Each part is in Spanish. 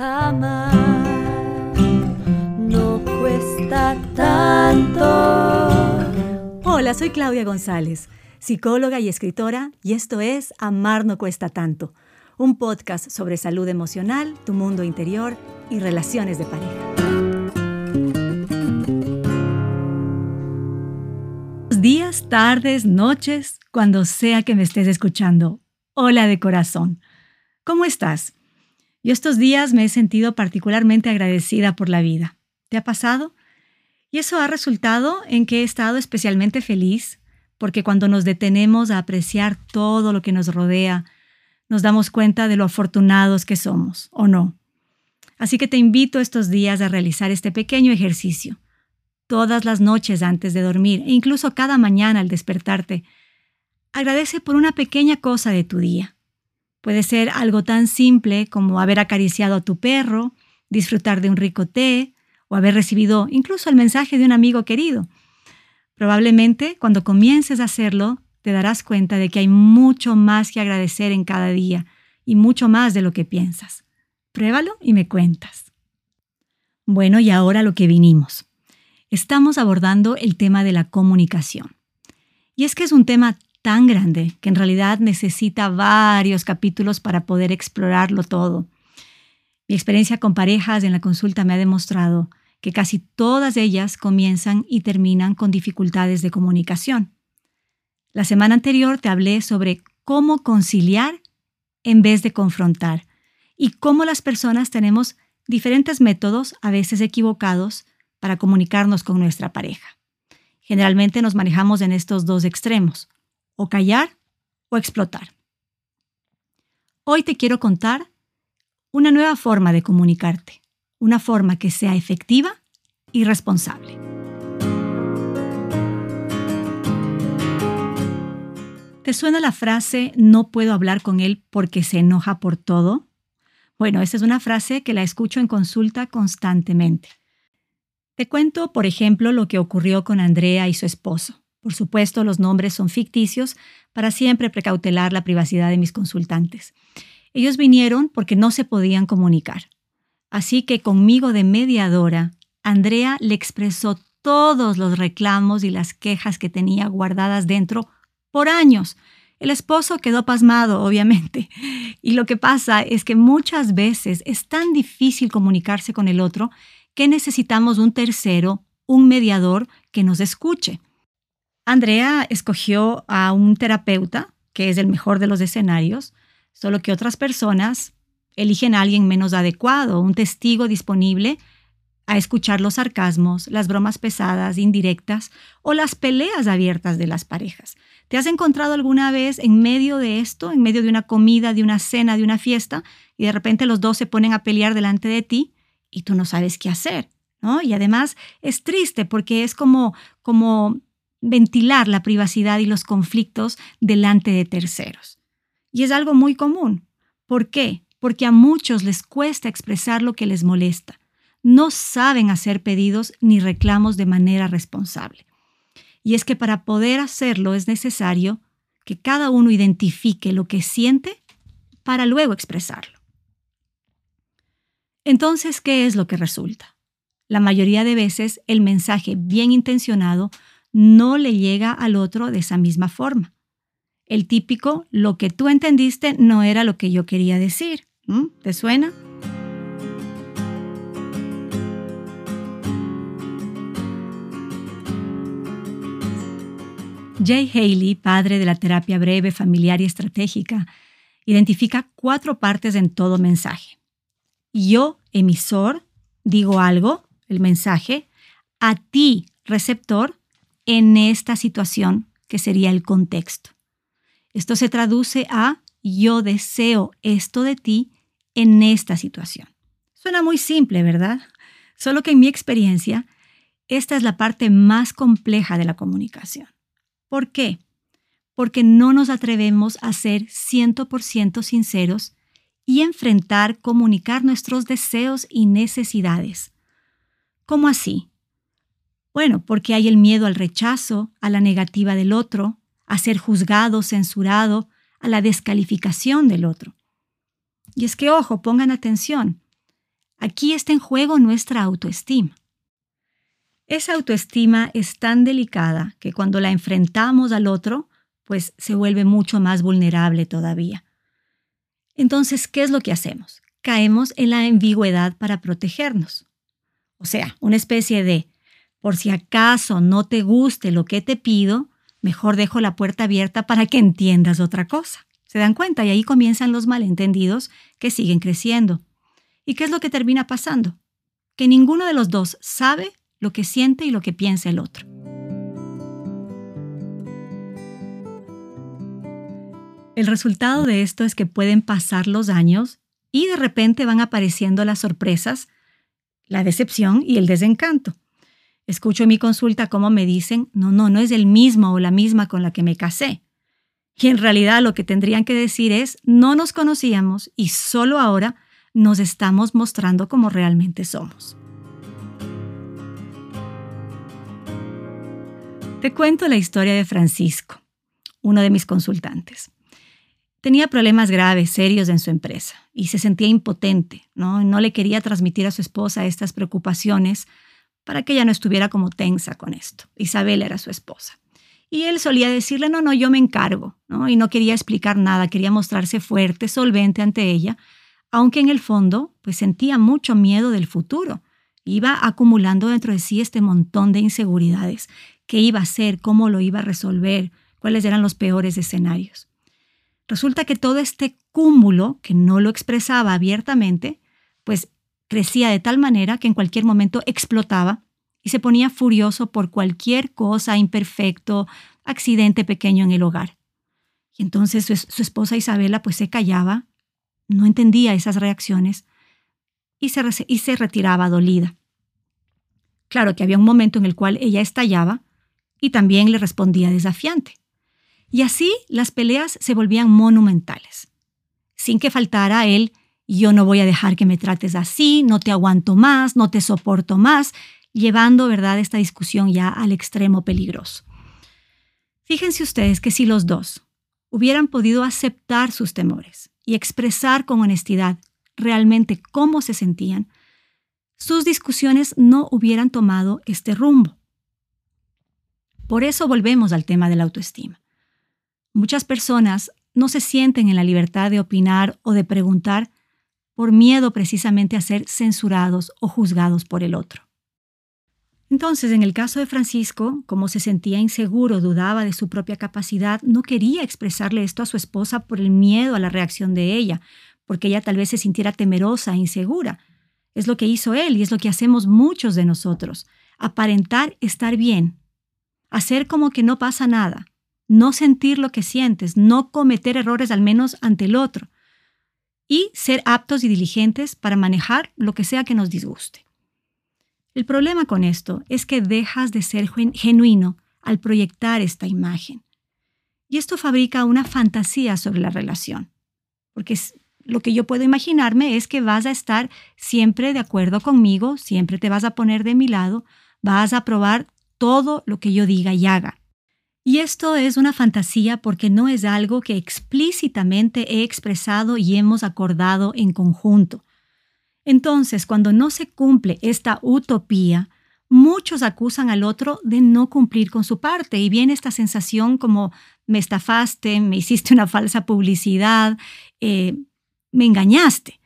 Amar no cuesta tanto. Hola, soy Claudia González, psicóloga y escritora, y esto es Amar no cuesta tanto, un podcast sobre salud emocional, tu mundo interior y relaciones de pareja. Días, tardes, noches, cuando sea que me estés escuchando. Hola de corazón. ¿Cómo estás? Yo estos días me he sentido particularmente agradecida por la vida. ¿Te ha pasado? Y eso ha resultado en que he estado especialmente feliz, porque cuando nos detenemos a apreciar todo lo que nos rodea, nos damos cuenta de lo afortunados que somos, ¿o no? Así que te invito estos días a realizar este pequeño ejercicio. Todas las noches antes de dormir e incluso cada mañana al despertarte, agradece por una pequeña cosa de tu día. Puede ser algo tan simple como haber acariciado a tu perro, disfrutar de un rico té o haber recibido incluso el mensaje de un amigo querido. Probablemente cuando comiences a hacerlo, te darás cuenta de que hay mucho más que agradecer en cada día y mucho más de lo que piensas. Pruébalo y me cuentas. Bueno, y ahora lo que vinimos. Estamos abordando el tema de la comunicación. Y es que es un tema tan grande que en realidad necesita varios capítulos para poder explorarlo todo. Mi experiencia con parejas en la consulta me ha demostrado que casi todas ellas comienzan y terminan con dificultades de comunicación. La semana anterior te hablé sobre cómo conciliar en vez de confrontar y cómo las personas tenemos diferentes métodos, a veces equivocados, para comunicarnos con nuestra pareja. Generalmente nos manejamos en estos dos extremos, o callar o explotar. Hoy te quiero contar una nueva forma de comunicarte, una forma que sea efectiva y responsable. ¿Te suena la frase no puedo hablar con él porque se enoja por todo? Bueno, esa es una frase que la escucho en consulta constantemente. Te cuento, por ejemplo, lo que ocurrió con Andrea y su esposo. Por supuesto, los nombres son ficticios para siempre precautelar la privacidad de mis consultantes. Ellos vinieron porque no se podían comunicar. Así que conmigo de mediadora, Andrea le expresó todos los reclamos y las quejas que tenía guardadas dentro por años. El esposo quedó pasmado, obviamente. Y lo que pasa es que muchas veces es tan difícil comunicarse con el otro que necesitamos un tercero, un mediador que nos escuche. Andrea escogió a un terapeuta, que es el mejor de los escenarios, solo que otras personas eligen a alguien menos adecuado, un testigo disponible a escuchar los sarcasmos, las bromas pesadas, indirectas o las peleas abiertas de las parejas. ¿Te has encontrado alguna vez en medio de esto, en medio de una comida, de una cena, de una fiesta, y de repente los dos se ponen a pelear delante de ti y tú no sabes qué hacer? ¿no? Y además es triste porque es como, como ventilar la privacidad y los conflictos delante de terceros. Y es algo muy común. ¿Por qué? Porque a muchos les cuesta expresar lo que les molesta. No saben hacer pedidos ni reclamos de manera responsable. Y es que para poder hacerlo es necesario que cada uno identifique lo que siente para luego expresarlo. Entonces, ¿qué es lo que resulta? La mayoría de veces el mensaje bien intencionado no le llega al otro de esa misma forma. El típico, lo que tú entendiste no era lo que yo quería decir. ¿Te suena? Jay Haley, padre de la terapia breve, familiar y estratégica, identifica cuatro partes en todo mensaje. Yo, emisor, digo algo, el mensaje, a ti, receptor, en esta situación que sería el contexto. Esto se traduce a yo deseo esto de ti en esta situación. Suena muy simple, ¿verdad? Solo que en mi experiencia, esta es la parte más compleja de la comunicación. ¿Por qué? Porque no nos atrevemos a ser 100% sinceros y enfrentar, comunicar nuestros deseos y necesidades. ¿Cómo así? Bueno, porque hay el miedo al rechazo, a la negativa del otro, a ser juzgado, censurado, a la descalificación del otro. Y es que, ojo, pongan atención, Aquí está en juego nuestra autoestima. Esa autoestima es tan delicada que cuando la enfrentamos al otro, pues se vuelve mucho más vulnerable todavía. Entonces, ¿qué es lo que hacemos? Caemos en la ambigüedad para protegernos. O sea, una especie de, por si acaso no te guste lo que te pido, mejor dejo la puerta abierta para que entiendas otra cosa. ¿Se dan cuenta? Y ahí comienzan los malentendidos que siguen creciendo. ¿Y qué es lo que termina pasando? Que ninguno de los dos sabe lo que siente y lo que piensa el otro. El resultado de esto es que pueden pasar los años y de repente van apareciendo las sorpresas, la decepción y el desencanto. Escucho en mi consulta cómo me dicen, no, no, no es el mismo o la misma con la que me casé. Y en realidad lo que tendrían que decir es, no nos conocíamos y solo ahora nos estamos mostrando como realmente somos. Te cuento la historia de Francisco, uno de mis consultantes. Tenía problemas graves, serios en su empresa y se sentía impotente, ¿no? No le quería transmitir a su esposa estas preocupaciones para que ella no estuviera como tensa con esto. Isabel era su esposa. Y él solía decirle, no, no, yo me encargo, ¿no? Y no quería explicar nada, quería mostrarse fuerte, solvente ante ella, aunque en el fondo, pues sentía mucho miedo del futuro. Iba acumulando dentro de sí este montón de inseguridades. ¿Qué iba a hacer? ¿Cómo lo iba a resolver? ¿Cuáles eran los peores escenarios? Resulta que todo este cúmulo, que no lo expresaba abiertamente, pues crecía de tal manera que en cualquier momento explotaba y se ponía furioso por cualquier cosa, imperfecto, accidente pequeño en el hogar. Y entonces su, esposa Isabela pues se callaba, no entendía esas reacciones y se, y se retiraba dolida. Claro que había un momento en el cual ella estallaba y también le respondía desafiante. Y así las peleas se volvían monumentales, sin que faltara él yo no voy a dejar que me trates así, no te aguanto más, no te soporto más, llevando, ¿verdad?, esta discusión ya al extremo peligroso. Fíjense ustedes que si los dos hubieran podido aceptar sus temores y expresar con honestidad realmente cómo se sentían, sus discusiones no hubieran tomado este rumbo. Por eso volvemos al tema de la autoestima. Muchas personas no se sienten en la libertad de opinar o de preguntar por miedo precisamente a ser censurados o juzgados por el otro. Entonces, en el caso de Francisco, como se sentía inseguro, dudaba de su propia capacidad, no quería expresarle esto a su esposa por el miedo a la reacción de ella, porque ella tal vez se sintiera temerosa e insegura. Es lo que hizo él y es lo que hacemos muchos de nosotros, aparentar estar bien, hacer como que no pasa nada, no sentir lo que sientes, no cometer errores al menos ante el otro y ser aptos y diligentes para manejar lo que sea que nos disguste. El problema con esto es que dejas de ser genuino al proyectar esta imagen. Y esto fabrica una fantasía sobre la relación, porque lo que yo puedo imaginarme es que vas a estar siempre de acuerdo conmigo, siempre te vas a poner de mi lado, vas a aprobar todo lo que yo diga y haga. Y esto es una fantasía porque no es algo que explícitamente he expresado y hemos acordado en conjunto. Entonces, cuando no se cumple esta utopía, muchos acusan al otro de no cumplir con su parte y viene esta sensación como me estafaste, me hiciste una falsa publicidad, eh, me engañaste.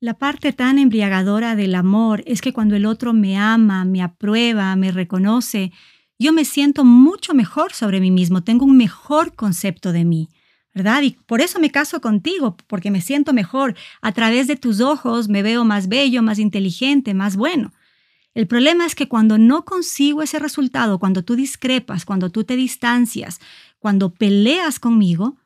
La parte tan embriagadora del amor es que cuando el otro me ama, me aprueba, me reconoce, yo me siento mucho mejor sobre mí mismo, tengo un mejor concepto de mí, ¿verdad? Y por eso me caso contigo, porque me siento mejor. A través de tus ojos me veo más bello, más inteligente, más bueno. El problema es que cuando no consigo ese resultado, cuando tú discrepas, cuando tú te distancias, cuando peleas conmigo,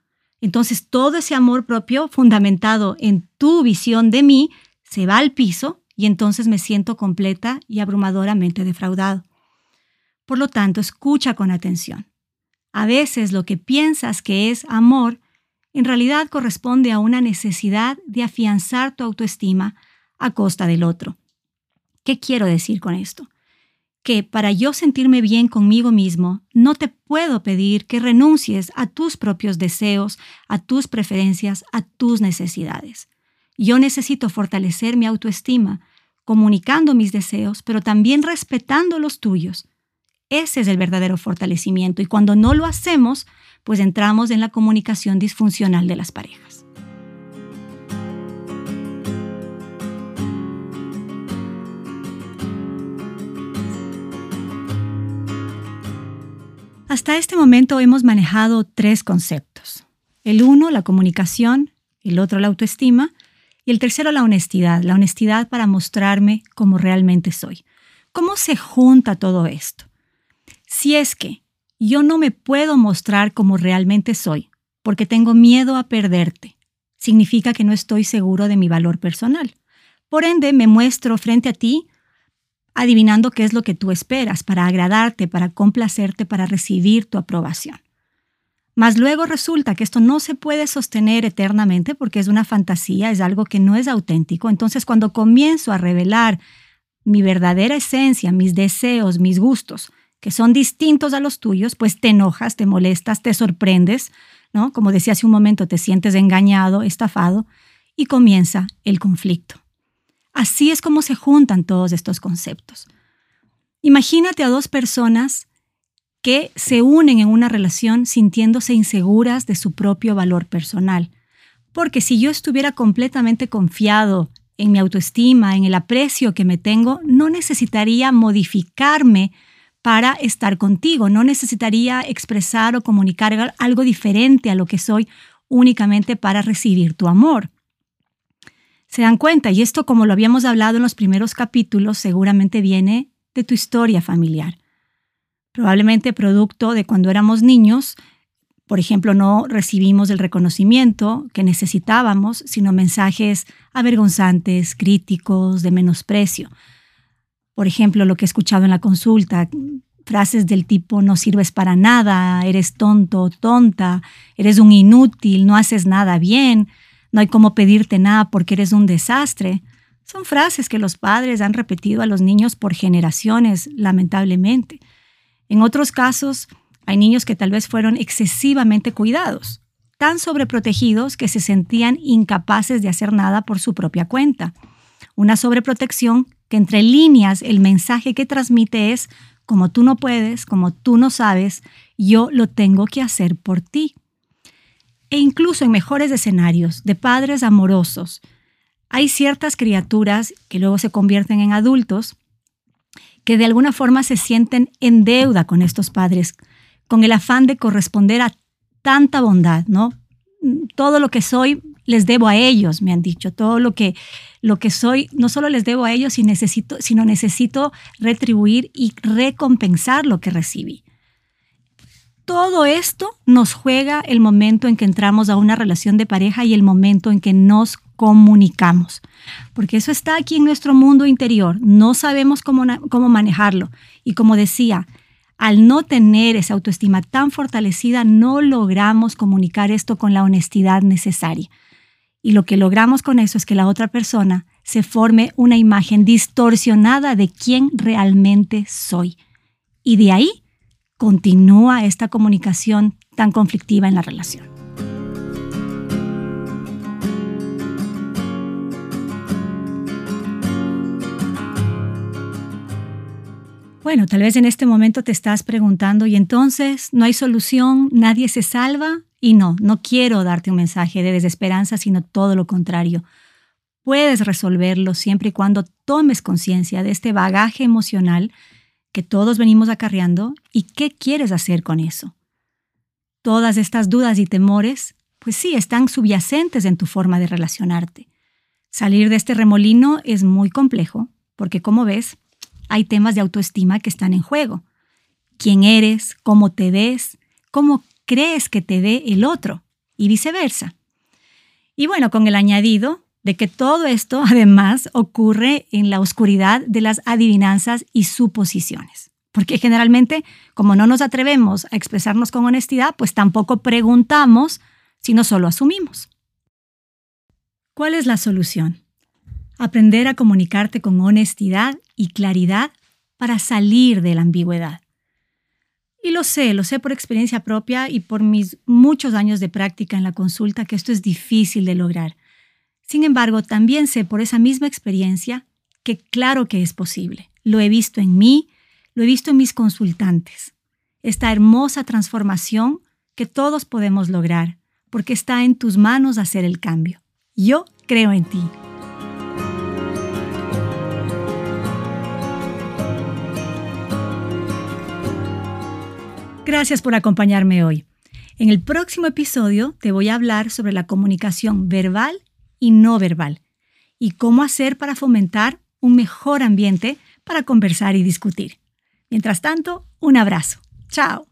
entonces todo ese amor propio fundamentado en tu visión de mí se va al piso y entonces me siento completa y abrumadoramente defraudado. Por lo tanto, escucha con atención. A veces lo que piensas que es amor, en realidad corresponde a una necesidad de afianzar tu autoestima a costa del otro. ¿Qué quiero decir con esto? Que para yo sentirme bien conmigo mismo, no te puedo pedir que renuncies a tus propios deseos, a tus preferencias, a tus necesidades. Yo necesito fortalecer mi autoestima, comunicando mis deseos, pero también respetando los tuyos. Ese es el verdadero fortalecimiento y cuando no lo hacemos, pues entramos en la comunicación disfuncional de las parejas. Hasta este momento hemos manejado tres conceptos. El uno, la comunicación, el otro, la autoestima, y el tercero, la honestidad, la honestidad para mostrarme como realmente soy. ¿Cómo se junta todo esto? Si es que yo no me puedo mostrar como realmente soy, porque tengo miedo a perderte. Significa que no estoy seguro de mi valor personal. Por ende, me muestro frente a ti adivinando qué es lo que tú esperas para agradarte, para complacerte, para recibir tu aprobación. Mas luego resulta que esto no se puede sostener eternamente porque es una fantasía, es algo que no es auténtico. Entonces cuando comienzo a revelar mi verdadera esencia, mis deseos, mis gustos, que son distintos a los tuyos, pues te enojas, te molestas, te sorprendes, ¿no? Como decía hace un momento, te sientes engañado, estafado, y comienza el conflicto. Así es como se juntan todos estos conceptos. Imagínate a dos personas que se unen en una relación sintiéndose inseguras de su propio valor personal. Porque si yo estuviera completamente confiado en mi autoestima, en el aprecio que me tengo, no necesitaría modificarme para estar contigo. No necesitaría expresar o comunicar algo diferente a lo que soy únicamente para recibir tu amor. Se dan cuenta, y esto como lo habíamos hablado en los primeros capítulos, seguramente viene de tu historia familiar. Probablemente producto de cuando éramos niños, por ejemplo, no recibimos el reconocimiento que necesitábamos, sino mensajes avergonzantes, críticos, de menosprecio. Por ejemplo, lo que he escuchado en la consulta, frases del tipo no sirves para nada, eres tonto, tonta, eres un inútil, no haces nada bien, no hay cómo pedirte nada porque eres un desastre. Son frases que los padres han repetido a los niños por generaciones, lamentablemente. En otros casos, hay niños que tal vez fueron excesivamente cuidados, tan sobreprotegidos que se sentían incapaces de hacer nada por su propia cuenta. Una sobreprotección que entre líneas el mensaje que transmite es, como tú no puedes, como tú no sabes, yo lo tengo que hacer por ti. E incluso en mejores escenarios de padres amorosos, hay ciertas criaturas que luego se convierten en adultos que de alguna forma se sienten en deuda con estos padres, con el afán de corresponder a tanta bondad, ¿no? Todo lo que soy les debo a ellos, me han dicho. Todo lo que, lo que soy, no solo les debo a ellos, sino necesito, sino necesito retribuir y recompensar lo que recibí. Todo esto nos juega el momento en que entramos a una relación de pareja y el momento en que nos comunicamos. Porque eso está aquí en nuestro mundo interior. No sabemos cómo, cómo manejarlo. Y como decía, al no tener esa autoestima tan fortalecida, no logramos comunicar esto con la honestidad necesaria. Y lo que logramos con eso es que la otra persona se forme una imagen distorsionada de quién realmente soy. Y de ahí continúa esta comunicación tan conflictiva en la relación. Bueno, tal vez en este momento te estás preguntando, ¿y entonces no hay solución? ¿Nadie se salva? Y no, no quiero darte un mensaje de desesperanza, sino todo lo contrario. Puedes resolverlo siempre y cuando tomes conciencia de este bagaje emocional que todos venimos acarreando y qué quieres hacer con eso. Todas estas dudas y temores, pues sí, están subyacentes en tu forma de relacionarte. Salir de este remolino es muy complejo porque, como ves, hay temas de autoestima que están en juego. ¿Quién eres? ¿Cómo te ves? ¿Cómo crees que te ve el otro y viceversa. Y bueno, con el añadido de que todo esto además ocurre en la oscuridad de las adivinanzas y suposiciones. Porque generalmente, como no nos atrevemos a expresarnos con honestidad, pues tampoco preguntamos, sino solo asumimos. ¿Cuál es la solución? Aprender a comunicarte con honestidad y claridad para salir de la ambigüedad. Y lo sé, lo sé por experiencia propia y por mis muchos años de práctica en la consulta que esto es difícil de lograr. Sin embargo, también sé por esa misma experiencia que claro que es posible. Lo he visto en mí, lo he visto en mis consultantes. Esta hermosa transformación que todos podemos lograr, porque está en tus manos hacer el cambio. Yo creo en ti. Gracias por acompañarme hoy. En el próximo episodio te voy a hablar sobre la comunicación verbal y no verbal y cómo hacer para fomentar un mejor ambiente para conversar y discutir. Mientras tanto, un abrazo. Chao.